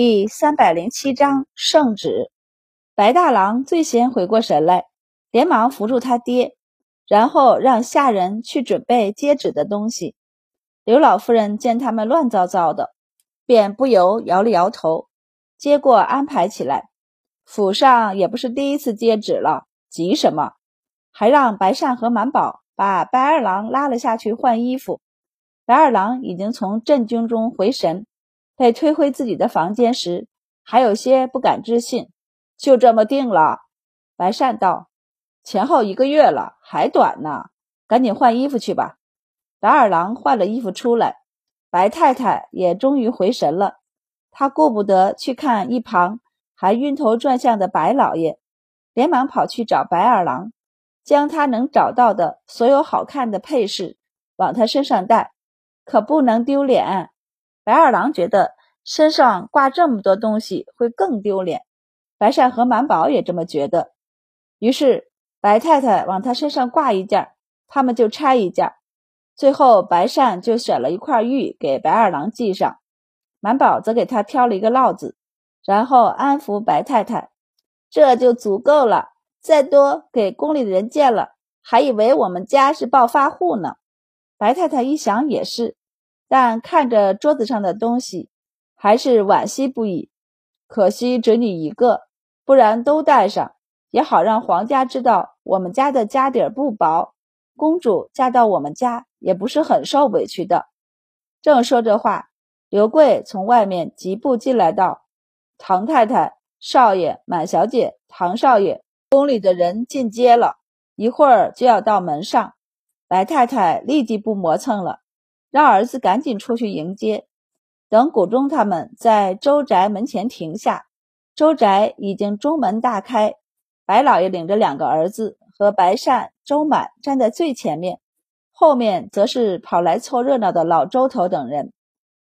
第三百零七章圣旨。白大郎最先回过神来，连忙扶住他爹，然后让下人去准备接旨的东西。刘老夫人见他们乱糟糟的，便不由摇了摇头，接过安排起来。府上也不是第一次接旨了，急什么？还让白善和满宝把白二郎拉了下去换衣服。白二郎已经从震惊中回神，被推回自己的房间时，还有些不敢置信。就这么定了？白善道：“前后一个月了，还短呢，赶紧换衣服去吧。”白二郎换了衣服出来，白太太也终于回神了。她顾不得去看一旁还晕头转向的白老爷，连忙跑去找白二郎，将他能找到的所有好看的配饰往他身上戴。可不能丢脸。白二郎觉得身上挂这么多东西会更丢脸。白善和满宝也这么觉得。于是白太太往他身上挂一件，他们就拆一件。最后白善就选了一块玉给白二郎系上，满宝则给他挑了一个烙子，然后安抚白太太：“这就足够了，再多给宫里的人见了，还以为我们家是暴发户呢。”白太太一想也是。但看着桌子上的东西，还是惋惜不已。可惜只你一个，不然都带上，也好让皇家知道我们家的家底儿不薄。公主嫁到我们家也不是很受委屈的。正说着话，刘贵从外面疾步进来道：“唐太太、少爷、满小姐、唐少爷，宫里的人进阶了，一会儿就要到门上。”白太太立即不磨蹭了。让儿子赶紧出去迎接。等谷中他们在周宅门前停下，周宅已经中门大开。白老爷领着两个儿子和白善、周满站在最前面，后面则是跑来凑热闹的老周头等人。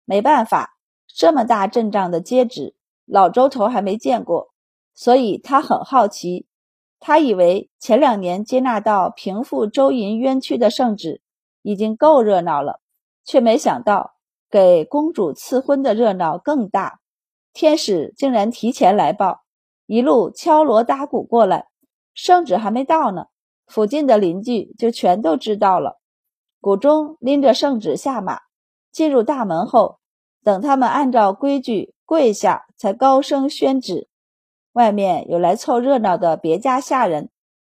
没办法，这么大阵仗的接旨，老周头还没见过，所以他很好奇。他以为前两年接纳到平复周银冤屈的圣旨已经够热闹了。却没想到，给公主赐婚的热闹更大。天使竟然提前来报，一路敲锣打鼓过来。圣旨还没到呢，附近的邻居就全都知道了。谷中拎着圣旨下马，进入大门后，等他们按照规矩跪下，才高声宣旨。外面有来凑热闹的别家下人，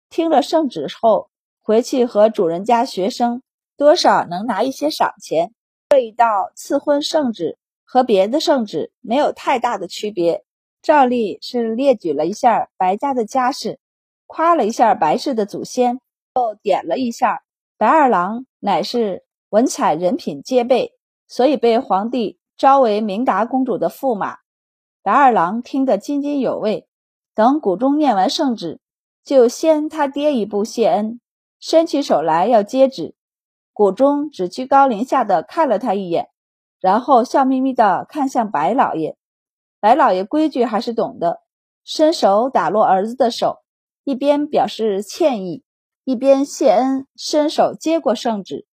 听了圣旨后，回去和主人家学生。多少能拿一些赏钱。这一道赐婚圣旨和别的圣旨没有太大的区别，照例是列举了一下白家的家世，夸了一下白氏的祖先，又点了一下白二郎乃是文采人品皆备，所以被皇帝招为明达公主的驸马。白二郎听得津津有味。等谷中念完圣旨，就先他爹一步谢恩，伸起手来要接旨。谷中只居高临下的看了他一眼，然后笑眯眯的看向白老爷。白老爷规矩还是懂的，伸手打落儿子的手，一边表示歉意，一边谢恩，伸手接过圣旨。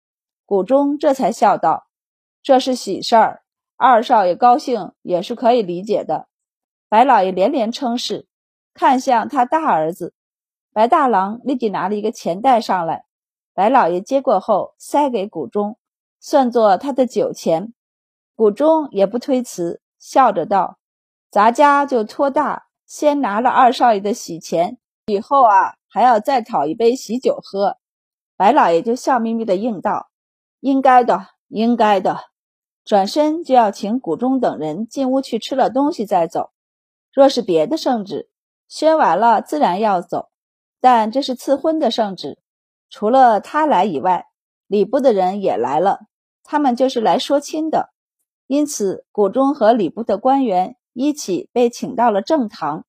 谷中这才笑道：“这是喜事儿，二少爷高兴也是可以理解的。”白老爷连连称是，看向他大儿子白大郎，立即拿了一个钱袋上来。白老爷接过后，塞给谷中，算作他的酒钱。谷中也不推辞，笑着道：“咱家就托大，先拿了二少爷的喜钱，以后啊，还要再讨一杯喜酒喝。”白老爷就笑眯眯的应道：“应该的，应该的。”转身就要请谷中等人进屋去吃了东西再走。若是别的圣旨，宣完了自然要走，但这是赐婚的圣旨。除了他来以外，礼部的人也来了。他们就是来说亲的，因此谷中和礼部的官员一起被请到了正堂。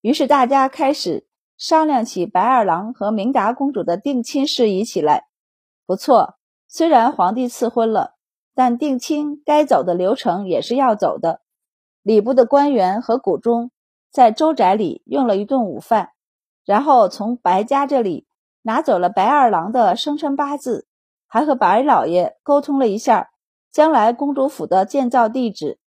于是大家开始商量起白二郎和明达公主的定亲事宜起来。不错，虽然皇帝赐婚了，但定亲该走的流程也是要走的。礼部的官员和谷中在周宅里用了一顿午饭，然后从白家这里。拿走了白二郎的生辰八字，还和白老爷沟通了一下将来公主府的建造地址。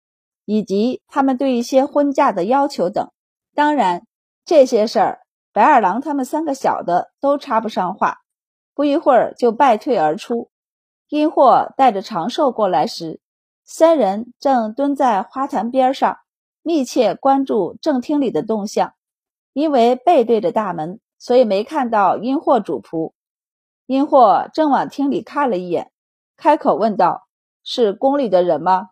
以及他们对一些婚嫁的要求等。当然，这些事儿白二郎他们三个小的都插不上话。不一会儿就败退而出。阴货带着长寿过来时，三人正蹲在花坛边上，密切关注正厅里的动向。因为背对着大门，所以没看到阴货主仆。阴货正往厅里看了一眼，开口问道：“是宫里的人吗？”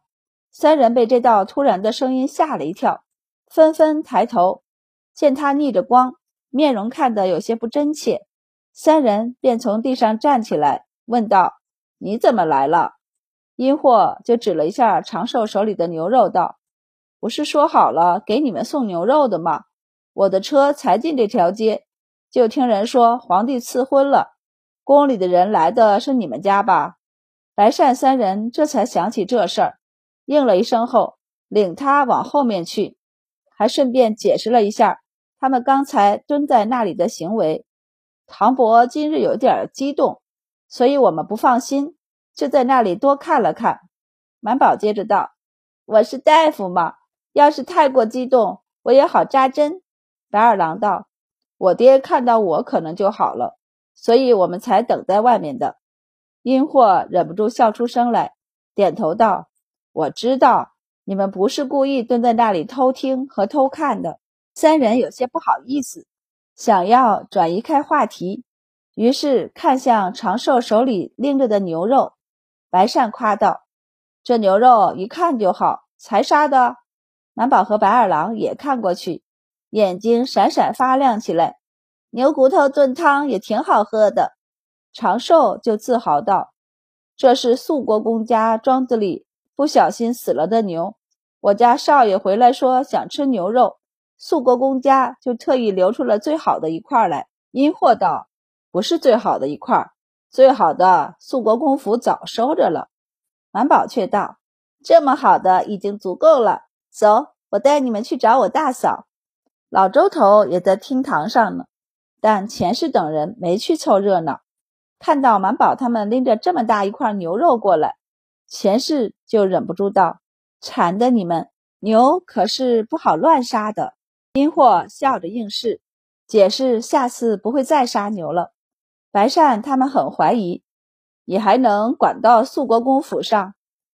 三人被这道突然的声音吓了一跳，纷纷抬头，见他逆着光，面容看得有些不真切。三人便从地上站起来，问道：“你怎么来了？”阴货就指了一下长寿手里的牛肉，道：“不是说好了给你们送牛肉的吗？我的车才进这条街，就听人说皇帝赐婚了。”宫里的人来的是你们家吧？白善三人这才想起这事儿，应了一声后，领他往后面去，还顺便解释了一下他们刚才蹲在那里的行为。唐伯今日有点激动，所以我们不放心，就在那里多看了看。满宝接着道：“我是大夫嘛，要是太过激动，我也好扎针。”白二郎道：“我爹看到我可能就好了。”所以我们才等在外面的。阴货忍不住笑出声来，点头道：“我知道你们不是故意蹲在那里偷听和偷看的。”三人有些不好意思，想要转移开话题，于是看向长寿手里拎着的牛肉。白善夸道：“这牛肉一看就好，才杀的。”南宝和白二郎也看过去，眼睛闪闪发亮起来。牛骨头炖汤也挺好喝的，长寿就自豪道：“这是肃国公家庄子里不小心死了的牛，我家少爷回来说想吃牛肉，肃国公家就特意留出了最好的一块来。”阴货道：“不是最好的一块，最好的肃国公府早收着了。”满宝却道：“这么好的已经足够了，走，我带你们去找我大嫂。”老周头也在厅堂上呢。但钱氏等人没去凑热闹，看到满宝他们拎着这么大一块牛肉过来，钱氏就忍不住道：“馋的你们，牛可是不好乱杀的。”阴货笑着应是，解释下次不会再杀牛了。白善他们很怀疑，你还能管到肃国公府上？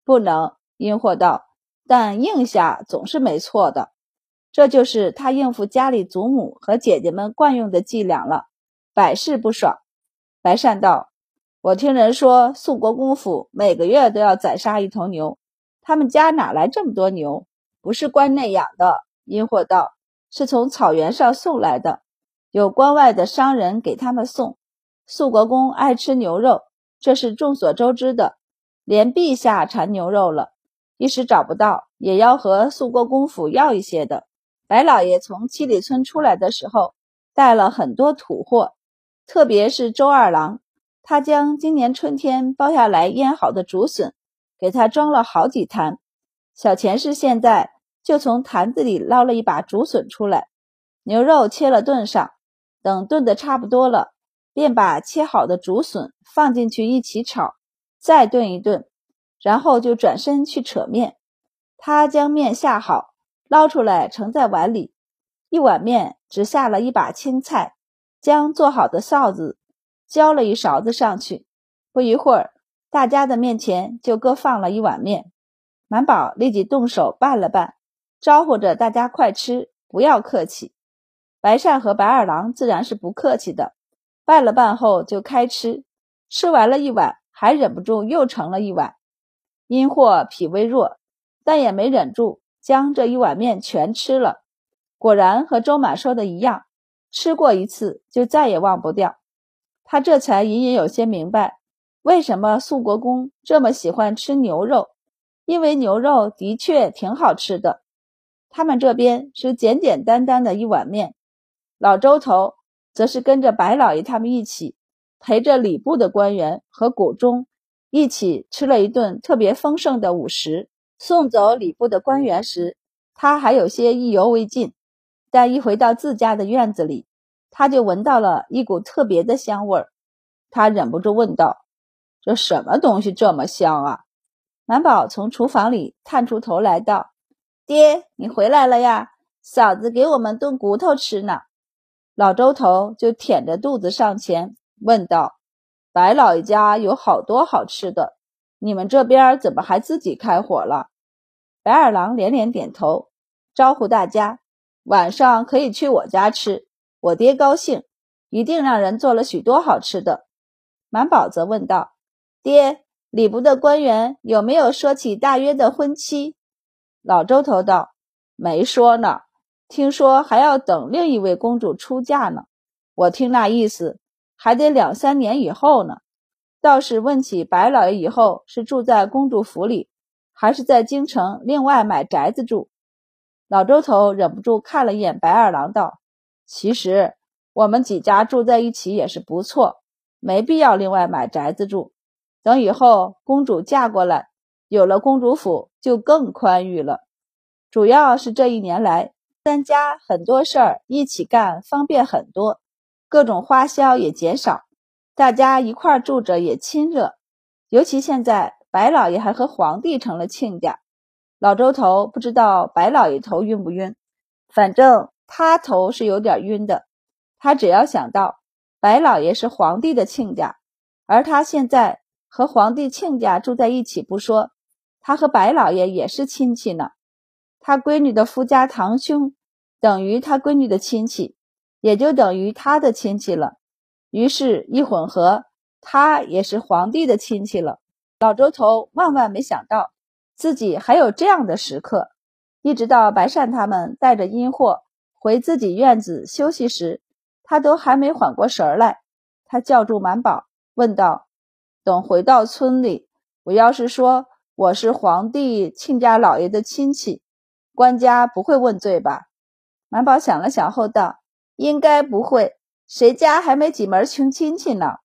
不能。阴货道：“但应下总是没错的。”这就是他应付家里祖母和姐姐们惯用的伎俩了，百试不爽。白善道：“我听人说，肃国公府每个月都要宰杀一头牛，他们家哪来这么多牛？不是关内养的。”阴货道：“是从草原上送来的，有关外的商人给他们送。肃国公爱吃牛肉，这是众所周知的。连陛下馋牛肉了，一时找不到，也要和肃国公府要一些的。”白老爷从七里村出来的时候，带了很多土货，特别是周二郎，他将今年春天包下来腌好的竹笋，给他装了好几坛。小钱氏现在就从坛子里捞了一把竹笋出来，牛肉切了炖上，等炖的差不多了，便把切好的竹笋放进去一起炒，再炖一炖，然后就转身去扯面。他将面下好。捞出来盛在碗里，一碗面只下了一把青菜，将做好的臊子浇了一勺子上去。不一会儿，大家的面前就各放了一碗面。满宝立即动手拌了拌，招呼着大家快吃，不要客气。白善和白二郎自然是不客气的，拌了拌后就开吃。吃完了一碗，还忍不住又盛了一碗。因祸脾胃弱，但也没忍住。将这一碗面全吃了，果然和周满说的一样，吃过一次就再也忘不掉。他这才隐隐有些明白，为什么肃国公这么喜欢吃牛肉，因为牛肉的确挺好吃的。他们这边是简简单单的一碗面，老周头则是跟着白老爷他们一起，陪着礼部的官员和谷中一起吃了一顿特别丰盛的午食。送走礼部的官员时，他还有些意犹未尽，但一回到自家的院子里，他就闻到了一股特别的香味儿。他忍不住问道：“这什么东西这么香啊？”满宝从厨房里探出头来道：“爹，你回来了呀！嫂子给我们炖骨头吃呢。老周头就舔着肚子上前问道：“白老爷家有好多好吃的，你们这边怎么还自己开火了？”白二郎连连点头，招呼大家：“晚上可以去我家吃，我爹高兴，一定让人做了许多好吃的。”满宝则问道：“爹，礼部的官员有没有说起大约的婚期？”老周头道：“没说呢，听说还要等另一位公主出嫁呢。我听那意思，还得两三年以后呢。倒是问起白老爷以后是住在公主府里，还是在京城另外买宅子住？”老周头忍不住看了一眼白二郎，道：“其实我们几家住在一起也是不错，没必要另外买宅子住。等以后公主嫁过来。”有了公主府就更宽裕了，主要是这一年来三家很多事儿一起干，方便很多，各种花销也减少，大家一块住着也亲热。尤其现在白老爷还和皇帝成了亲家，老周头不知道白老爷头晕不晕，反正他头是有点晕的。他只要想到白老爷是皇帝的亲家，而他现在和皇帝亲家住在一起不说。他和白老爷也是亲戚呢，他闺女的夫家堂兄等于他闺女的亲戚，也就等于他的亲戚了。于是，一混合，他也是皇帝的亲戚了。老周头万万没想到自己还有这样的时刻，一直到白善他们带着阴货回自己院子休息时，他都还没缓过神来。他叫住满宝，问道：“等回到村里，我要是说……”我是皇帝亲家老爷的亲戚，官家不会问罪吧？满宝想了想后道：“应该不会，谁家还没几门穷亲戚呢？”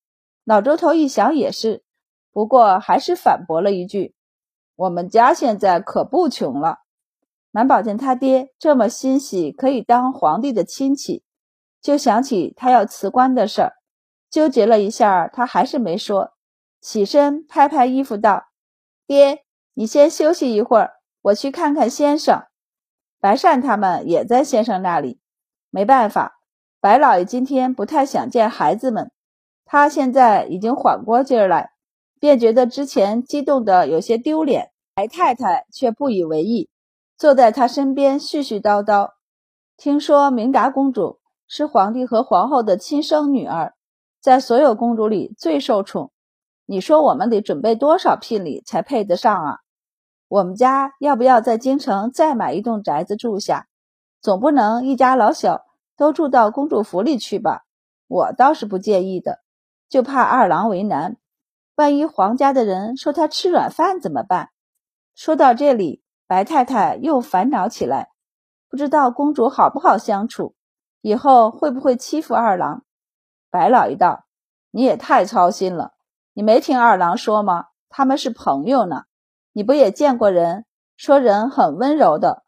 老周头一想也是，不过还是反驳了一句：“我们家现在可不穷了。”满宝见他爹这么欣喜可以当皇帝的亲戚，就想起他要辞官的事儿，纠结了一下，他还是没说，起身拍拍衣服道。爹，你先休息一会儿，我去看看先生。白善他们也在先生那里。没办法，白老爷今天不太想见孩子们。他现在已经缓过劲儿来，便觉得之前激动的有些丢脸。白太太却不以为意，坐在他身边絮絮叨叨。听说明达公主是皇帝和皇后的亲生女儿，在所有公主里最受宠。你说我们得准备多少聘礼才配得上啊？我们家要不要在京城再买一栋宅子住下？总不能一家老小都住到公主府里去吧？我倒是不介意的，就怕二郎为难。万一皇家的人说他吃软饭怎么办？说到这里，白太太又烦恼起来，不知道公主好不好相处，以后会不会欺负二郎？白老爷道：“你也太操心了。”你没听二郎说吗？他们是朋友呢。你不也见过人，说人很温柔的，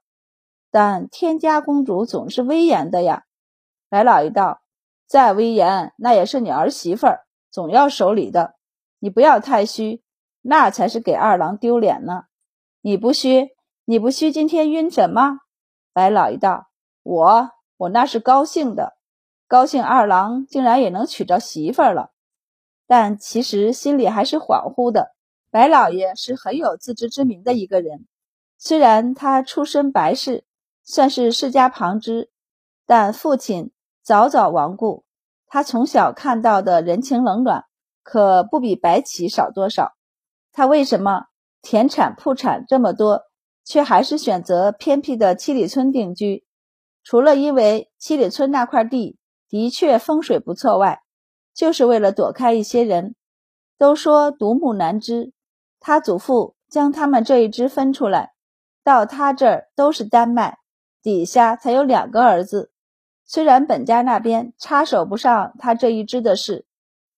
但天家公主总是威严的呀。白老爷道：“再威严，那也是你儿媳妇儿，总要守礼的。你不要太虚，那才是给二郎丢脸呢。你不虚，你不虚，今天晕什么？”白老爷道：“我，我那是高兴的，高兴二郎竟然也能娶着媳妇儿了。”但其实心里还是恍惚的。白老爷是很有自知之明的一个人，虽然他出身白氏，算是世家旁支，但父亲早早亡故，他从小看到的人情冷暖可不比白起少多少。他为什么田产铺产这么多，却还是选择偏僻的七里村定居？除了因为七里村那块地的确风水不错外，就是为了躲开一些人，都说独木难支。他祖父将他们这一支分出来，到他这儿都是单脉，底下才有两个儿子。虽然本家那边插手不上他这一支的事，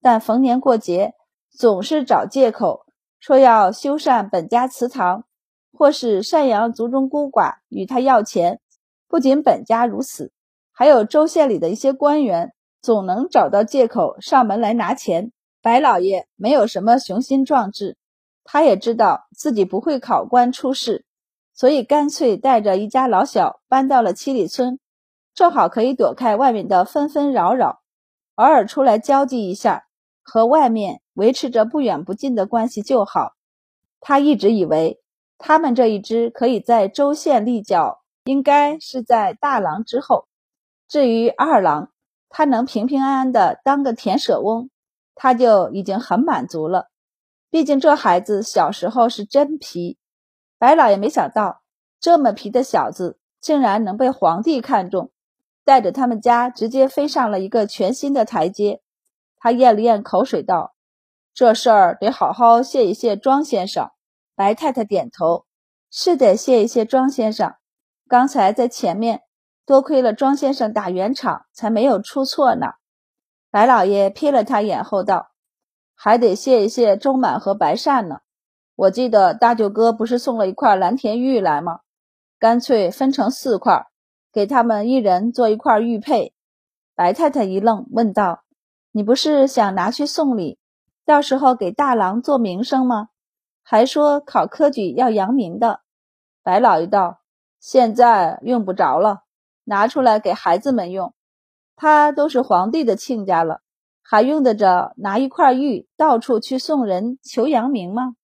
但逢年过节总是找借口说要修缮本家祠堂，或是赡养族中孤寡，与他要钱。不仅本家如此，还有州县里的一些官员。总能找到借口上门来拿钱。白老爷没有什么雄心壮志，他也知道自己不会考官出仕，所以干脆带着一家老小搬到了七里村，正好可以躲开外面的纷纷扰扰，偶尔出来交际一下，和外面维持着不远不近的关系就好。他一直以为他们这一支可以在州县立脚，应该是在大郎之后。至于二郎，他能平平安安的当个田舍翁，他就已经很满足了。毕竟这孩子小时候是真皮，白老爷没想到这么皮的小子竟然能被皇帝看中，带着他们家直接飞上了一个全新的台阶。他咽了咽口水道：“这事儿得好好谢一谢庄先生。”白太太点头：“是得谢一谢庄先生，刚才在前面。”多亏了庄先生打圆场，才没有出错呢。白老爷瞥了他眼后道：“还得谢一谢周满和白善呢。我记得大舅哥不是送了一块蓝田玉来吗？干脆分成四块，给他们一人做一块玉佩。”白太太一愣，问道：“你不是想拿去送礼，到时候给大郎做名声吗？还说考科举要扬名的。”白老爷道：“现在用不着了。”拿出来给孩子们用，他都是皇帝的亲家了，还用得着拿一块玉到处去送人求扬名吗？